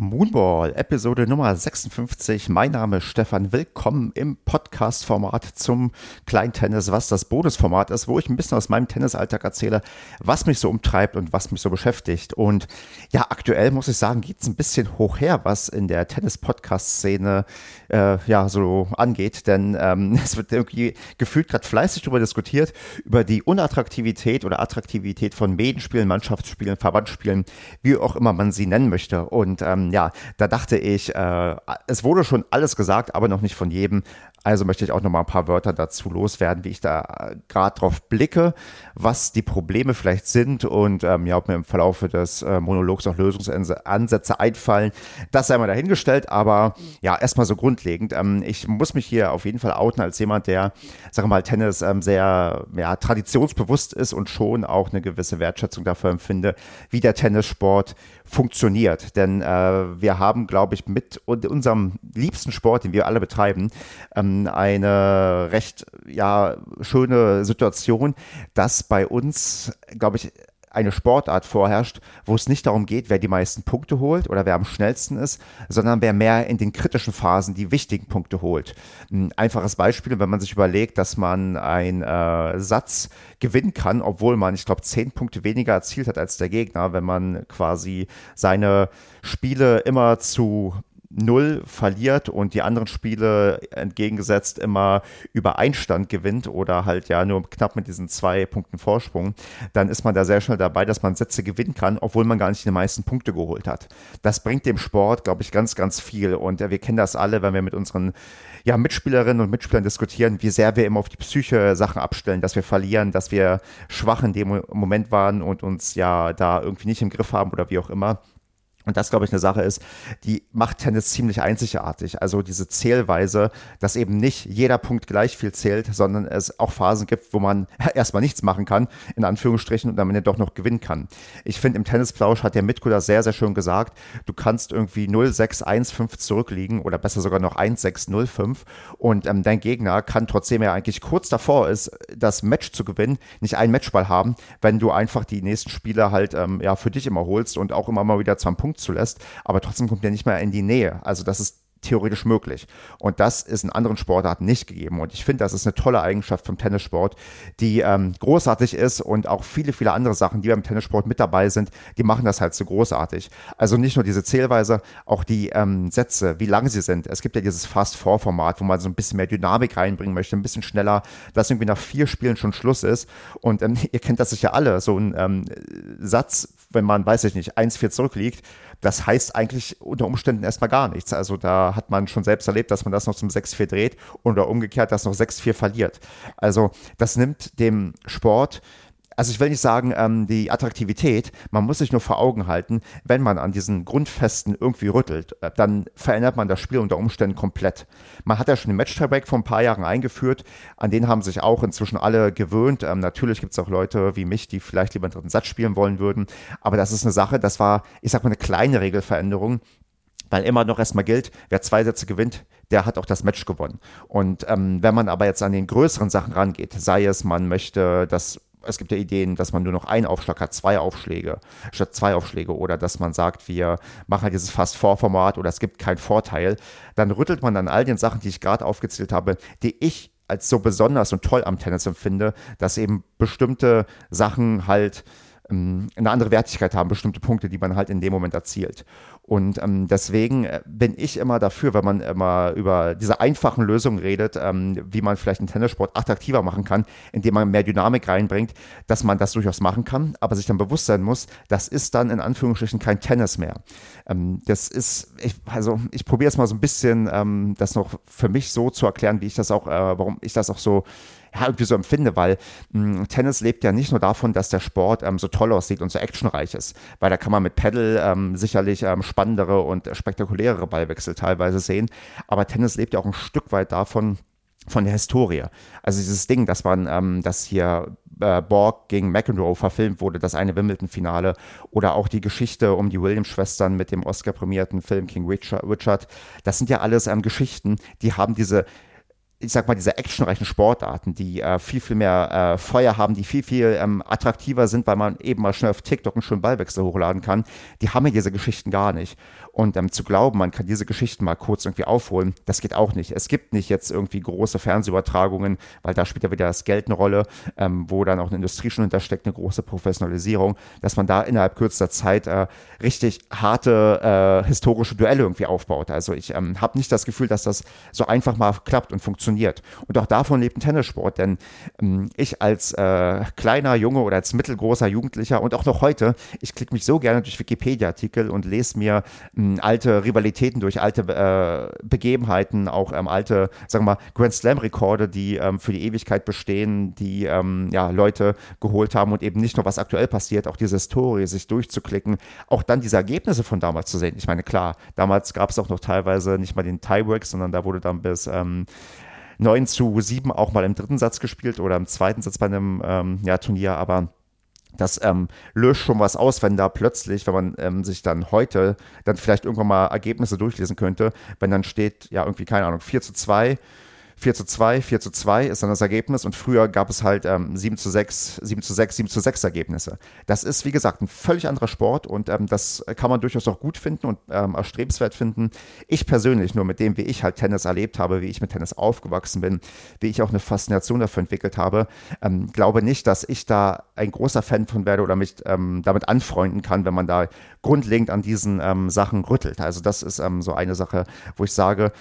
Moonball, Episode Nummer 56. Mein Name ist Stefan. Willkommen im Podcast-Format zum Kleintennis, was das Bonusformat ist, wo ich ein bisschen aus meinem Tennisalltag erzähle, was mich so umtreibt und was mich so beschäftigt. Und ja, aktuell muss ich sagen, geht es ein bisschen hoch her, was in der Tennis-Podcast-Szene äh, ja so angeht, denn ähm, es wird irgendwie gefühlt gerade fleißig darüber diskutiert, über die Unattraktivität oder Attraktivität von Medenspielen, Mannschaftsspielen, Verbandsspielen, wie auch immer man sie nennen möchte. Und ähm, ja, da dachte ich, äh, es wurde schon alles gesagt, aber noch nicht von jedem. Also möchte ich auch noch mal ein paar Wörter dazu loswerden, wie ich da gerade drauf blicke, was die Probleme vielleicht sind und ähm, ja, ob mir im Verlauf des äh, Monologs auch Lösungsansätze einfallen. Das sei mal dahingestellt, aber ja, erstmal so grundlegend. Ähm, ich muss mich hier auf jeden Fall outen als jemand, der, wir mal, Tennis ähm, sehr ja, traditionsbewusst ist und schon auch eine gewisse Wertschätzung dafür empfinde, wie der Tennissport funktioniert. Denn äh, wir haben, glaube ich, mit unserem liebsten Sport, den wir alle betreiben, ähm, eine recht ja, schöne Situation, dass bei uns, glaube ich, eine Sportart vorherrscht, wo es nicht darum geht, wer die meisten Punkte holt oder wer am schnellsten ist, sondern wer mehr in den kritischen Phasen die wichtigen Punkte holt. Ein einfaches Beispiel, wenn man sich überlegt, dass man einen äh, Satz gewinnen kann, obwohl man, ich glaube, zehn Punkte weniger erzielt hat als der Gegner, wenn man quasi seine Spiele immer zu null verliert und die anderen Spiele entgegengesetzt immer über Einstand gewinnt oder halt ja nur knapp mit diesen zwei Punkten Vorsprung, dann ist man da sehr schnell dabei, dass man Sätze gewinnen kann, obwohl man gar nicht die meisten Punkte geholt hat. Das bringt dem Sport, glaube ich, ganz, ganz viel und äh, wir kennen das alle, wenn wir mit unseren ja, Mitspielerinnen und Mitspielern diskutieren, wie sehr wir immer auf die Psyche Sachen abstellen, dass wir verlieren, dass wir schwach in dem Moment waren und uns ja da irgendwie nicht im Griff haben oder wie auch immer. Und das, glaube ich, eine Sache ist, die macht Tennis ziemlich einzigartig. Also diese Zählweise, dass eben nicht jeder Punkt gleich viel zählt, sondern es auch Phasen gibt, wo man erstmal nichts machen kann, in Anführungsstrichen, und am Ende doch noch gewinnen kann. Ich finde, im Tennisplausch hat der Mitko das sehr, sehr schön gesagt. Du kannst irgendwie 0-6-1-5 zurückliegen oder besser sogar noch 1-6-0-5 und ähm, dein Gegner kann, trotzdem er eigentlich kurz davor ist, das Match zu gewinnen, nicht einen Matchball haben, wenn du einfach die nächsten Spiele halt ähm, ja, für dich immer holst und auch immer mal wieder zum Punkt zulässt, aber trotzdem kommt er nicht mehr in die Nähe. Also das ist theoretisch möglich. Und das ist in anderen Sportarten nicht gegeben. Und ich finde, das ist eine tolle Eigenschaft vom Tennissport, die ähm, großartig ist und auch viele, viele andere Sachen, die beim Tennissport mit dabei sind, die machen das halt so großartig. Also nicht nur diese Zählweise, auch die ähm, Sätze, wie lang sie sind. Es gibt ja dieses Fast-Four-Format, wo man so ein bisschen mehr Dynamik reinbringen möchte, ein bisschen schneller, dass irgendwie nach vier Spielen schon Schluss ist. Und ähm, ihr kennt das sicher alle, so ein ähm, Satz, wenn man, weiß ich nicht, 1-4 zurückliegt, das heißt eigentlich unter Umständen erstmal gar nichts. Also da hat man schon selbst erlebt, dass man das noch zum 6-4 dreht oder umgekehrt, dass noch 6-4 verliert. Also das nimmt dem Sport also ich will nicht sagen, ähm, die Attraktivität, man muss sich nur vor Augen halten, wenn man an diesen Grundfesten irgendwie rüttelt, äh, dann verändert man das Spiel unter Umständen komplett. Man hat ja schon den Match-Tiebreak vor ein paar Jahren eingeführt, an den haben sich auch inzwischen alle gewöhnt. Ähm, natürlich gibt es auch Leute wie mich, die vielleicht lieber einen dritten Satz spielen wollen würden, aber das ist eine Sache, das war, ich sag mal, eine kleine Regelveränderung, weil immer noch erstmal gilt, wer zwei Sätze gewinnt, der hat auch das Match gewonnen. Und ähm, wenn man aber jetzt an den größeren Sachen rangeht, sei es, man möchte das es gibt ja Ideen, dass man nur noch einen Aufschlag hat, zwei Aufschläge statt zwei Aufschläge oder dass man sagt, wir machen halt dieses Fast-Four-Format oder es gibt keinen Vorteil, dann rüttelt man an all den Sachen, die ich gerade aufgezählt habe, die ich als so besonders und toll am Tennis empfinde, dass eben bestimmte Sachen halt ähm, eine andere Wertigkeit haben, bestimmte Punkte, die man halt in dem Moment erzielt. Und ähm, deswegen äh, bin ich immer dafür, wenn man immer über diese einfachen Lösungen redet, ähm, wie man vielleicht einen Tennissport attraktiver machen kann, indem man mehr Dynamik reinbringt, dass man das durchaus machen kann, aber sich dann bewusst sein muss, das ist dann in Anführungsstrichen kein Tennis mehr. Ähm, das ist, ich, also ich probiere jetzt mal so ein bisschen ähm, das noch für mich so zu erklären, wie ich das auch, äh, warum ich das auch so ja, irgendwie so empfinde, weil mh, hm, Tennis lebt ja nicht nur davon, dass der Sport ähm, so toll aussieht und so actionreich ist, weil da kann man mit Paddle ähm, sicherlich ähm, spannendere und spektakulärere Ballwechsel teilweise sehen, aber Tennis lebt ja auch ein Stück weit davon, von der Historie. Also dieses Ding, dass man, ähm, dass hier äh, Borg gegen McEnroe verfilmt wurde, das eine Wimbledon-Finale oder auch die Geschichte um die Williams-Schwestern mit dem Oscar-prämierten Film King Richard, Richard, das sind ja alles ähm, Geschichten, die haben diese ich sag mal, diese actionreichen Sportarten, die äh, viel, viel mehr äh, Feuer haben, die viel, viel ähm, attraktiver sind, weil man eben mal schnell auf TikTok einen schönen Ballwechsel hochladen kann, die haben ja diese Geschichten gar nicht. Und ähm, zu glauben, man kann diese Geschichten mal kurz irgendwie aufholen, das geht auch nicht. Es gibt nicht jetzt irgendwie große Fernsehübertragungen, weil da spielt ja wieder das Geld eine Rolle, ähm, wo dann auch eine Industrie schon hintersteckt, eine große Professionalisierung, dass man da innerhalb kürzester Zeit äh, richtig harte äh, historische Duelle irgendwie aufbaut. Also ich ähm, habe nicht das Gefühl, dass das so einfach mal klappt und funktioniert. Und auch davon lebt ein Tennissport, denn ähm, ich als äh, kleiner Junge oder als mittelgroßer Jugendlicher und auch noch heute, ich klicke mich so gerne durch Wikipedia-Artikel und lese mir ähm, alte Rivalitäten durch, alte äh, Begebenheiten, auch ähm, alte, sagen wir mal, Grand Slam-Rekorde, die ähm, für die Ewigkeit bestehen, die ähm, ja, Leute geholt haben und eben nicht nur was aktuell passiert, auch diese Historie sich durchzuklicken, auch dann diese Ergebnisse von damals zu sehen. Ich meine, klar, damals gab es auch noch teilweise nicht mal den Tiebreak, sondern da wurde dann bis ähm, 9 zu 7 auch mal im dritten Satz gespielt oder im zweiten Satz bei einem ähm, ja, Turnier, aber das ähm, löst schon was aus, wenn da plötzlich, wenn man ähm, sich dann heute dann vielleicht irgendwann mal Ergebnisse durchlesen könnte, wenn dann steht, ja, irgendwie, keine Ahnung, 4 zu 2 4 zu 2, 4 zu 2 ist dann das Ergebnis und früher gab es halt ähm, 7 zu 6, 7 zu 6, 7 zu 6 Ergebnisse. Das ist, wie gesagt, ein völlig anderer Sport und ähm, das kann man durchaus auch gut finden und ähm, erstrebenswert finden. Ich persönlich, nur mit dem, wie ich halt Tennis erlebt habe, wie ich mit Tennis aufgewachsen bin, wie ich auch eine Faszination dafür entwickelt habe, ähm, glaube nicht, dass ich da ein großer Fan von werde oder mich ähm, damit anfreunden kann, wenn man da grundlegend an diesen ähm, Sachen rüttelt. Also das ist so eine Sache, wo ich sage,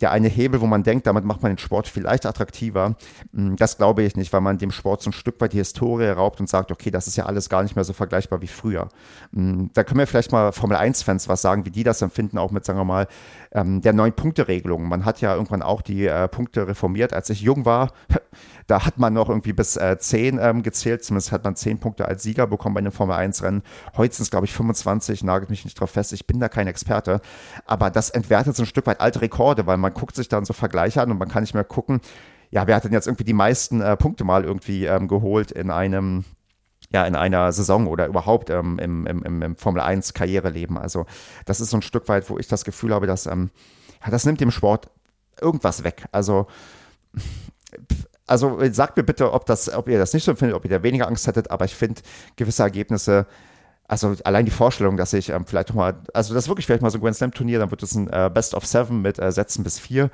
der eine Hebel, wo man denkt, damit macht man den Sport vielleicht attraktiver. Mm, das glaube ich nicht, weil man dem Sport so ein Stück weit die Historie raubt und sagt, okay, das ist ja alles gar nicht mehr so vergleichbar wie früher. Mm, da können wir vielleicht mal Formel 1-Fans was sagen, wie die das empfinden, auch mit, sagen wir mal, ähm, der neuen Punkteregelung. Man hat ja irgendwann auch die äh, Punkte reformiert. Als ich jung war, da hat man noch irgendwie bis äh, 10 ähm, gezählt. Zumindest hat man 10 Punkte als Sieger bekommen bei einem Formel 1-Rennen. Heute sind es, glaube ich, 25. Nagelt mich nicht drauf fest. Ich bin da kein Experte. Aber das entwertet so ein Stück weit alte Rekorde, weil man guckt sich dann so Vergleiche an und man kann nicht mehr gucken, ja, wer hat denn jetzt irgendwie die meisten äh, Punkte mal irgendwie ähm, geholt in einem ja, in einer Saison oder überhaupt ähm, im, im, im, Formel 1 Karriereleben. Also das ist so ein Stück weit, wo ich das Gefühl habe, dass ähm, ja, das nimmt dem Sport irgendwas weg. Also also sagt mir bitte, ob, das, ob ihr das nicht so empfindet, ob ihr da weniger Angst hättet, aber ich finde gewisse Ergebnisse, also allein die Vorstellung, dass ich ähm, vielleicht nochmal, also das wirklich vielleicht mal so ein Grand Slam Turnier, dann wird es ein äh, Best of Seven mit äh, Sätzen bis vier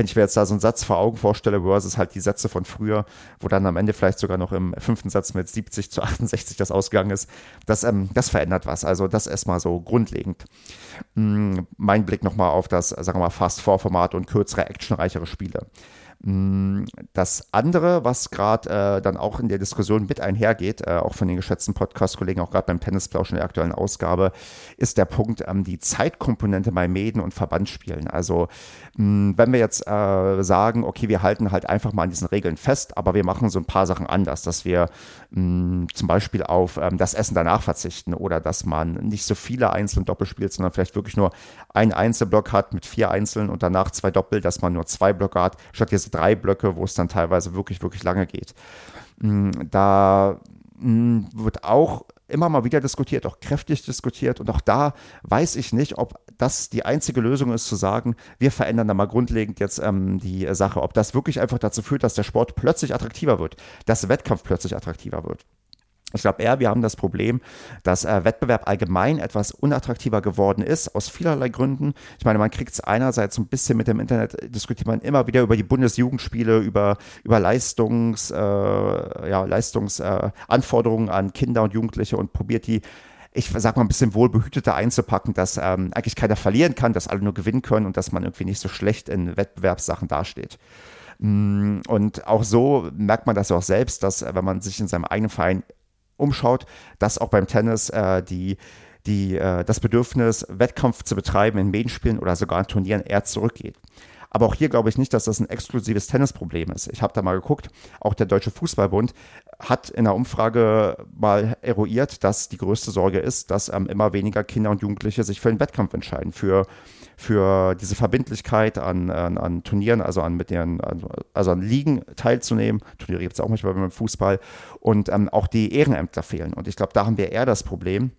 wenn ich mir jetzt da so einen Satz vor Augen vorstelle, versus halt die Sätze von früher, wo dann am Ende vielleicht sogar noch im fünften Satz mit 70 zu 68 das ausgegangen ist, das, ähm, das verändert was. Also das erstmal so grundlegend. Mm, mein Blick nochmal auf das, sagen wir mal, Fast-4-Format und kürzere, actionreichere Spiele. Mm, das andere, was gerade äh, dann auch in der Diskussion mit einhergeht, äh, auch von den geschätzten Podcast-Kollegen, auch gerade beim Tennisplausch in der aktuellen Ausgabe, ist der Punkt ähm, die Zeitkomponente bei Mäden und Verbandsspielen. Also mh, mm, wenn wir jetzt äh, sagen, okay, wir halten halt einfach mal an diesen Regeln fest, aber wir machen so ein paar Sachen anders, dass wir mh, mm, zum Beispiel auf ähm, das Essen danach verzichten oder dass man nicht so viele Einzel- und Doppel spielt, sondern vielleicht wirklich nur einen Einzelblock hat mit vier Einzeln und danach zwei Doppel, dass man nur zwei Blöcke hat, statt drei Blöcke, wo es dann teilweise wirklich, wirklich lange geht. Mm, da mm, wird auch immer mal wieder diskutiert, auch kräftig diskutiert. Und auch da weiß ich nicht, ob das die einzige Lösung ist, zu sagen, wir verändern da mal grundlegend jetzt ähm, die Sache. Ob das wirklich einfach dazu führt, dass der Sport plötzlich attraktiver wird, dass Wettkampf plötzlich attraktiver wird. Ich glaube eher, wir haben das Problem, dass äh, Wettbewerb allgemein etwas unattraktiver geworden ist, aus vielerlei Gründen. Ich meine, man kriegt es einerseits ein bisschen mit dem Internet, diskutiert man immer wieder über die Bundesjugendspiele, über, über Leistungs, äh, ja, Leistungsanforderungen äh, an Kinder und Jugendliche und probiert die ich sag mal, ein bisschen wohlbehüteter einzupacken, dass ähm, eigentlich keiner verlieren kann, dass alle nur gewinnen können und dass man irgendwie nicht so schlecht in Wettbewerbssachen dasteht. Mm, und auch so merkt man das ja auch selbst, dass äh, wenn man sich in seinem eigenen Verein umschaut, dass auch beim Tennis äh, die, die, äh, das Bedürfnis, Wettkampf zu betreiben in Medienspielen oder sogar in Turnieren eher zurückgeht. Aber auch hier glaube ich nicht, dass das ein exklusives Tennisproblem ist. Ich habe da mal geguckt, auch der Deutsche Fußballbund hat in einer Umfrage mal eruiert, dass die größte Sorge ist, dass ähm, immer weniger Kinder und Jugendliche sich für den Wettkampf entscheiden, für, für diese Verbindlichkeit an, an, an Turnieren, also an mit deren, also an Ligen teilzunehmen. Turniere gibt es auch manchmal beim Fußball und ähm, auch die Ehrenämter fehlen. Und ich glaube, da haben wir eher das Problem,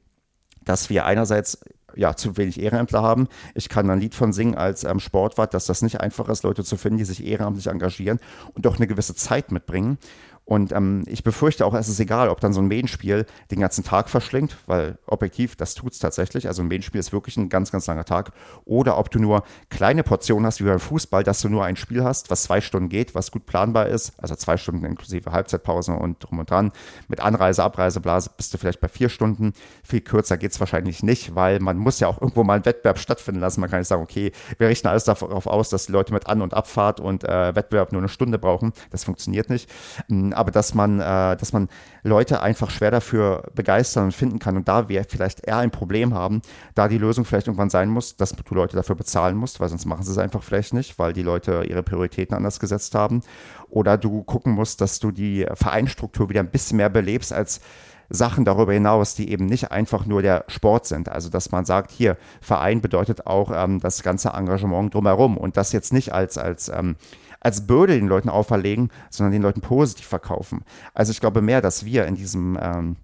dass wir einerseits ja, zu wenig Ehrenämtler haben. Ich kann ein Lied von singen als ähm, Sportwart, dass das nicht einfach ist, Leute zu finden, die sich ehrenamtlich engagieren und auch eine gewisse Zeit mitbringen. Und ähm, ich befürchte auch, es ist egal, ob dann so ein Medienspiel den ganzen Tag verschlingt, weil objektiv, das tut es tatsächlich. Also ein Medienspiel ist wirklich ein ganz, ganz langer Tag. Oder ob du nur kleine Portionen hast, wie beim Fußball, dass du nur ein Spiel hast, was zwei Stunden geht, was gut planbar ist. Also zwei Stunden inklusive Halbzeitpause und drum und dran. Mit Anreise, Abreise, Blase bist du vielleicht bei vier Stunden. Viel kürzer geht es wahrscheinlich nicht, weil man muss ja auch irgendwo mal einen Wettbewerb stattfinden lassen. Man kann nicht sagen, okay, wir richten alles darauf aus, dass die Leute mit An- und Abfahrt und äh, Wettbewerb nur eine Stunde brauchen. Das funktioniert nicht. Ähm, aber dass man, äh, dass man Leute einfach schwer dafür begeistern und finden kann. Und da wir vielleicht eher ein Problem haben, da die Lösung vielleicht irgendwann sein muss, dass du Leute dafür bezahlen musst, weil sonst machen sie es einfach vielleicht nicht, weil die Leute ihre Prioritäten anders gesetzt haben. Oder du gucken musst, dass du die Vereinstruktur wieder ein bisschen mehr belebst als Sachen darüber hinaus, die eben nicht einfach nur der Sport sind. Also dass man sagt, hier, Verein bedeutet auch ähm, das ganze Engagement drumherum und das jetzt nicht als, als ähm, als Bürde den Leuten auferlegen, sondern den Leuten positiv verkaufen. Also ich glaube mehr, dass wir in diesem ähm,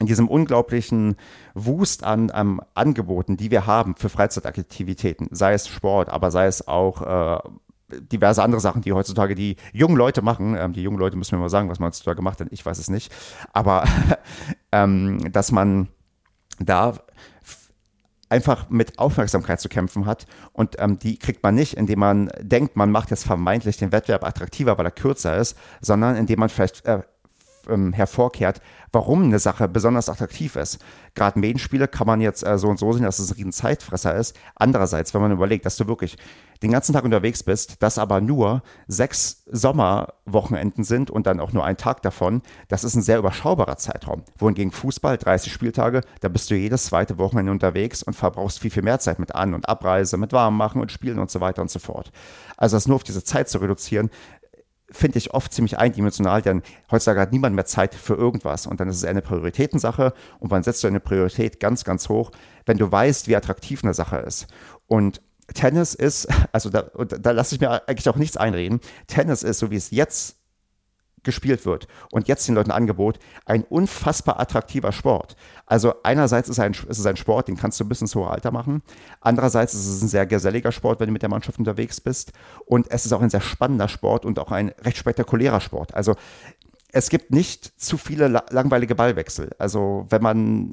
in diesem unglaublichen Wust an ähm, Angeboten, die wir haben für Freizeitaktivitäten, sei es Sport, aber sei es auch äh, diverse andere Sachen, die heutzutage die jungen Leute machen. Ähm, die jungen Leute müssen mir mal sagen, was man heutzutage macht, denn ich weiß es nicht. Aber ähm, dass man da einfach mit Aufmerksamkeit zu kämpfen hat. Und ähm, die kriegt man nicht, indem man denkt, man macht jetzt vermeintlich den Wettbewerb attraktiver, weil er kürzer ist, sondern indem man vielleicht äh, ähm, hervorkehrt, warum eine Sache besonders attraktiv ist. Gerade Medienspiele kann man jetzt äh, so und so sehen, dass es ein riesen Zeitfresser ist. Andererseits, wenn man überlegt, dass du wirklich den ganzen Tag unterwegs bist, das aber nur sechs Sommerwochenenden sind und dann auch nur ein Tag davon, das ist ein sehr überschaubarer Zeitraum. Wohingegen Fußball, 30 Spieltage, da bist du jedes zweite Wochenende unterwegs und verbrauchst viel, viel mehr Zeit mit An- und Abreise, mit Warmmachen und Spielen und so weiter und so fort. Also das nur auf diese Zeit zu reduzieren, finde ich oft ziemlich eindimensional, denn heutzutage hat niemand mehr Zeit für irgendwas und dann ist es eine Prioritätensache und wann setzt du eine Priorität ganz, ganz hoch, wenn du weißt, wie attraktiv eine Sache ist. Und Tennis ist, also da, da lasse ich mir eigentlich auch nichts einreden, Tennis ist, so wie es jetzt gespielt wird und jetzt den Leuten Angebot, ein unfassbar attraktiver Sport. Also einerseits ist, ein, ist, es ein Sport, den kannst du bis ins hohe Alter machen. Andererseits ist es ein sehr geselliger Sport, wenn du mit der Mannschaft unterwegs bist. Und es ist auch ein sehr spannender Sport und auch ein recht spektakulärer Sport. Also es gibt nicht zu viele langweilige Ballwechsel. Also wenn man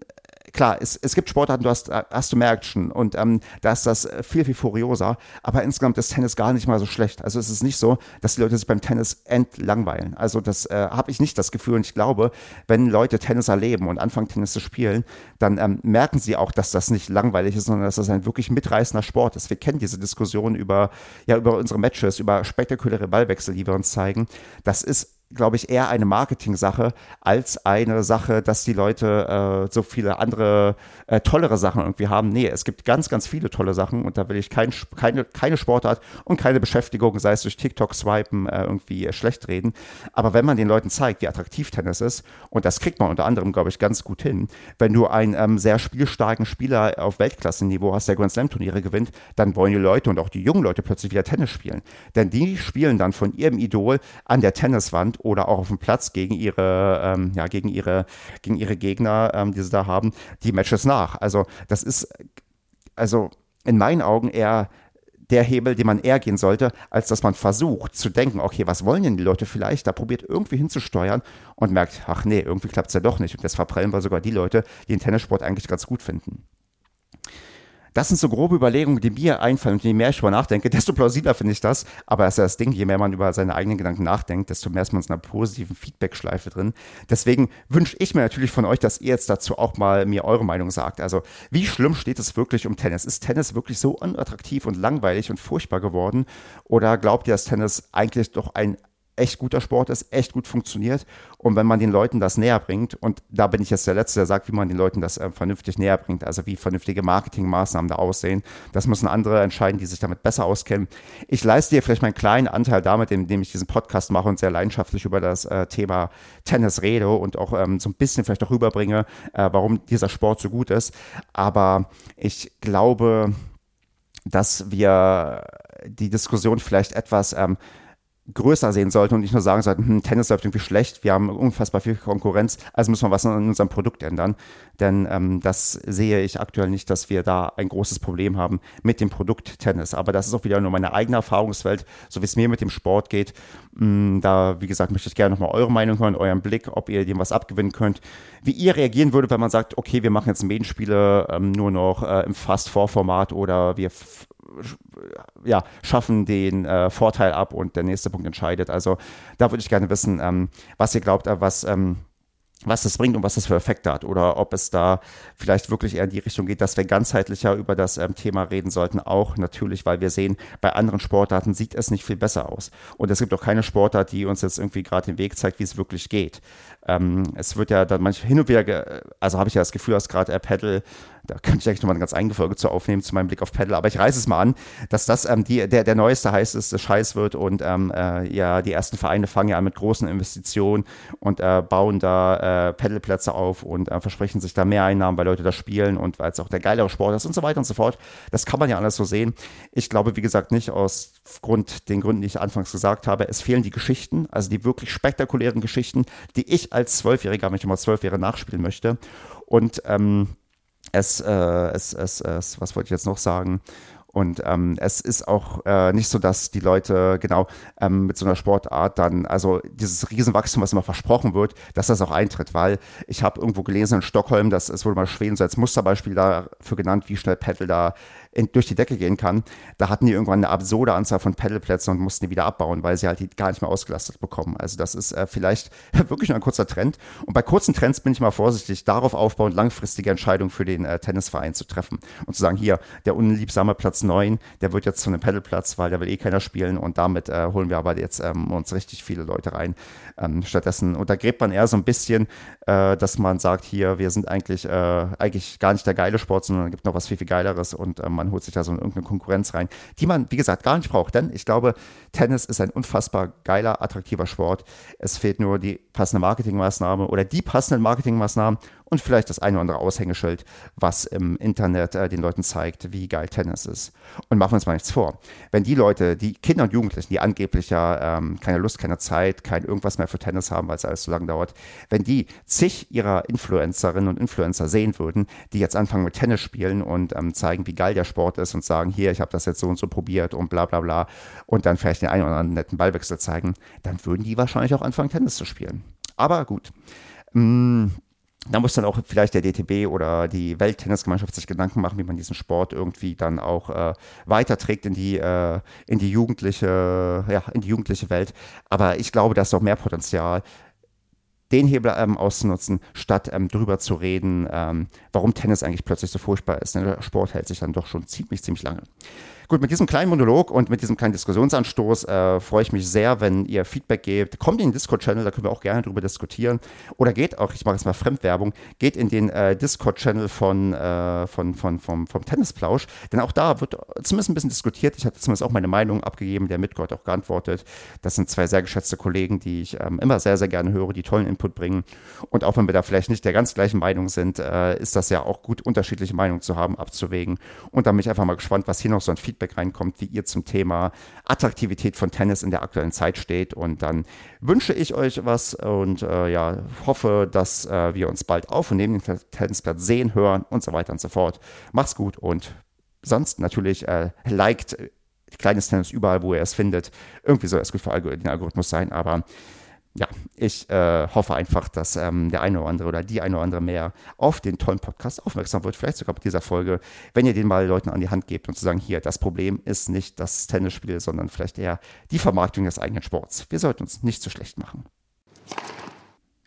klar, es, es gibt Sportarten, du hast, hast du mehr Action und ähm, da ist das viel, viel furioser, aber insgesamt ist Tennis gar nicht mal so schlecht. Also es ist nicht so, dass die Leute sich beim Tennis entlangweilen. Also das äh, habe ich nicht das Gefühl und ich glaube, wenn Leute Tennis erleben und anfangen Tennis zu spielen, dann ähm, merken sie auch, dass das nicht langweilig ist, sondern dass das ein wirklich mitreißender Sport ist. Wir kennen diese Diskussion über, ja, über unsere Matches, über spektakuläre Ballwechsel, die wir uns zeigen. Das ist glaube ich, eher eine Marketing-Sache als eine Sache, dass die Leute äh, so viele andere äh, tollere Sachen irgendwie haben. Nee, es gibt ganz, ganz viele tolle Sachen und da will ich kein, keine, keine Sportart und keine Beschäftigung, sei es durch TikTok swipen, äh, irgendwie schlecht reden. Aber wenn man den Leuten zeigt, wie attraktiv Tennis ist, und das kriegt man unter anderem, glaube ich, ganz gut hin, wenn du einen ähm, sehr spielstarken Spieler auf Weltklasse-Niveau hast, der Grand Slam-Turniere gewinnt, dann wollen die Leute und auch die jungen Leute plötzlich wieder Tennis spielen. Denn die spielen dann von ihrem Idol an der Tenniswand oder auch auf dem Platz gegen ihre, ähm, ja, gegen ihre, gegen ihre Gegner, ähm, die sie da haben, die Matches nach. Also das ist, also in meinen Augen eher der Hebel, den man eher gehen sollte, als dass man versucht zu denken, okay, was wollen denn die Leute vielleicht? Da probiert irgendwie hinzusteuern und merkt, ach nee, irgendwie klappt es ja doch nicht. Und jetzt verprellen wir sogar die Leute, die den Tennissport eigentlich ganz gut finden. Das sind so grobe Überlegungen, die mir einfallen. Und je mehr ich darüber nachdenke, desto plausibler finde ich das. Aber das ist ja das Ding, je mehr man über seine eigenen Gedanken nachdenkt, desto mehr ist man in einer positiven Feedback-Schleife drin. Deswegen wünsche ich mir natürlich von euch, dass ihr jetzt dazu auch mal mir eure Meinung sagt. Also, wie schlimm steht es wirklich um Tennis? Ist Tennis wirklich so unattraktiv und langweilig und furchtbar geworden? Oder glaubt ihr, dass Tennis eigentlich doch ein echt guter Sport ist, echt gut funktioniert. Und wenn man den Leuten das näher bringt, und da bin ich jetzt der Letzte, der sagt, wie man den Leuten das äh, vernünftig näher bringt, also wie vernünftige Marketingmaßnahmen da aussehen, das müssen andere entscheiden, die sich damit besser auskennen. Ich leiste dir vielleicht meinen kleinen Anteil damit, indem ich diesen Podcast mache und sehr leidenschaftlich über das äh, Thema Tennis rede und auch ähm, so ein bisschen vielleicht auch rüberbringe, äh, warum dieser Sport so gut ist. Aber ich glaube, dass wir die Diskussion vielleicht etwas ähm, größer sehen sollten und nicht nur sagen sollten, hm, Tennis läuft irgendwie schlecht, wir haben unfassbar viel Konkurrenz, also müssen wir was an unserem Produkt ändern. Denn ähm, das sehe ich aktuell nicht, dass wir da ein großes Problem haben mit dem Produkt Tennis. Aber das ist auch wieder nur meine eigene Erfahrungswelt, so wie es mir mit dem Sport geht. Mm, da, wie gesagt, möchte ich gerne nochmal eure Meinung hören, euren Blick, ob ihr dem was abgewinnen könnt. Wie ihr reagieren würdet, wenn man sagt, okay, wir machen jetzt Medienspiele ähm, nur noch äh, im Fast-4-Format oder wir ja, schaffen den äh, Vorteil ab und der nächste Punkt entscheidet. Also da würde ich gerne wissen, ähm, was ihr glaubt, äh, was, ähm, was das bringt und was das für Effekte hat. Oder ob es da vielleicht wirklich eher in die Richtung geht, dass wir ganzheitlicher über das ähm, Thema reden sollten. Auch natürlich, weil wir sehen, bei anderen Sportarten sieht es nicht viel besser aus. Und es gibt auch keine Sportart, die uns jetzt irgendwie gerade den Weg zeigt, wie es wirklich geht. Ähm, es wird ja dann manchmal hin und wieder, also habe ich ja das Gefühl, dass gerade äh, Paddle da könnte ich eigentlich nochmal eine ganz eigene Folge zu aufnehmen, zu meinem Blick auf Paddle, aber ich reiße es mal an, dass das ähm, die, der, der neueste heißeste Scheiß wird und ähm, äh, ja, die ersten Vereine fangen ja an mit großen Investitionen und äh, bauen da äh, Paddleplätze auf und äh, versprechen sich da mehr Einnahmen, weil Leute da spielen und weil es auch der geilere Sport ist und so weiter und so fort. Das kann man ja alles so sehen. Ich glaube, wie gesagt, nicht aus Grund, den Gründen, die ich anfangs gesagt habe. Es fehlen die Geschichten, also die wirklich spektakulären Geschichten, die ich als Zwölfjähriger, wenn ich mal zwölf Jahre nachspielen möchte. Und ähm, es, äh, es, es, es, was wollte ich jetzt noch sagen? Und ähm, es ist auch äh, nicht so, dass die Leute genau ähm, mit so einer Sportart dann, also dieses Riesenwachstum, was immer versprochen wird, dass das auch eintritt, weil ich habe irgendwo gelesen in Stockholm, dass es wurde mal Schweden so als Musterbeispiel dafür genannt, wie schnell Paddle da in, durch die Decke gehen kann. Da hatten die irgendwann eine absurde Anzahl von Paddleplätzen und mussten die wieder abbauen, weil sie halt die gar nicht mehr ausgelastet bekommen. Also das ist äh, vielleicht wirklich nur ein kurzer Trend. Und bei kurzen Trends bin ich mal vorsichtig, darauf aufbauend langfristige Entscheidungen für den äh, Tennisverein zu treffen und zu sagen, hier, der unliebsame Platz 9, der wird jetzt zu einem Paddleplatz, weil da will eh keiner spielen und damit äh, holen wir aber jetzt ähm, uns richtig viele Leute rein. Ähm, stattdessen untergräbt man eher so ein bisschen, äh, dass man sagt, hier, wir sind eigentlich, äh, eigentlich gar nicht der geile Sport, sondern es gibt noch was viel, viel Geileres und ähm, man holt sich da so irgendeine Konkurrenz rein, die man, wie gesagt, gar nicht braucht. Denn ich glaube, Tennis ist ein unfassbar geiler, attraktiver Sport. Es fehlt nur die passende Marketingmaßnahme oder die passenden Marketingmaßnahmen und vielleicht das eine oder andere Aushängeschild, was im Internet äh, den Leuten zeigt, wie geil Tennis ist. Und machen wir uns mal nichts vor. Wenn die Leute, die Kinder und Jugendlichen, die angeblich ja ähm, keine Lust, keine Zeit, kein irgendwas mehr für Tennis haben, weil es alles so lange dauert, wenn die zig ihrer Influencerinnen und Influencer sehen würden, die jetzt anfangen mit Tennis spielen und ähm, zeigen, wie geil der Sport ist und sagen, hier, ich habe das jetzt so und so probiert und bla bla bla und dann vielleicht den einen oder anderen netten Ballwechsel zeigen, dann würden die wahrscheinlich auch anfangen, Tennis zu spielen. Aber gut. Mmh da muss dann auch vielleicht der DTB oder die Welttennisgemeinschaft sich Gedanken machen, wie man diesen Sport irgendwie dann auch äh, weiterträgt in die, äh, in die jugendliche, ja, in die jugendliche Welt. Aber ich glaube, da ist noch mehr Potenzial, den Hebel ähm, auszunutzen, statt ähm, drüber zu reden, ähm, warum Tennis eigentlich plötzlich so furchtbar ist. Der Sport hält sich dann doch schon ziemlich, ziemlich lange. Gut, mit diesem kleinen Monolog und mit diesem kleinen Diskussionsanstoß äh, freue ich mich sehr, wenn ihr Feedback gebt. Kommt in den Discord-Channel, da können wir auch gerne drüber diskutieren. Oder geht auch, ich mache jetzt mal Fremdwerbung, geht in den äh, Discord-Channel von, äh, von, von, vom, vom Tennisplausch. Denn auch da wird zumindest ein bisschen diskutiert. Ich hatte zumindest auch meine Meinung abgegeben, der Mitko hat auch geantwortet. Das sind zwei sehr geschätzte Kollegen, die ich ähm, immer sehr, sehr gerne höre, die tollen Input bringen. Und auch wenn wir da vielleicht nicht der ganz gleichen Meinung sind, äh, ist das ja auch gut, unterschiedliche Meinungen zu haben, abzuwägen. Und da bin ich einfach mal gespannt, was hier noch so ein Feedback Feedback reinkommt, wie ihr zum Thema Attraktivität von Tennis in der aktuellen Zeit steht. Und dann wünsche ich euch was und äh, ja, hoffe, dass äh, wir uns bald auf und neben dem Tennisplatz sehen, hören und so weiter und so fort. Macht's gut und sonst natürlich äh, liked kleines Tennis überall, wo ihr es findet. Irgendwie soll es gut für den Algorithmus sein, aber ja, ich äh, hoffe einfach, dass ähm, der eine oder andere oder die eine oder andere mehr auf den tollen Podcast aufmerksam wird. Vielleicht sogar mit dieser Folge, wenn ihr den mal Leuten an die Hand gebt und zu sagen, hier, das Problem ist nicht das Tennisspiel, sondern vielleicht eher die Vermarktung des eigenen Sports. Wir sollten uns nicht zu so schlecht machen.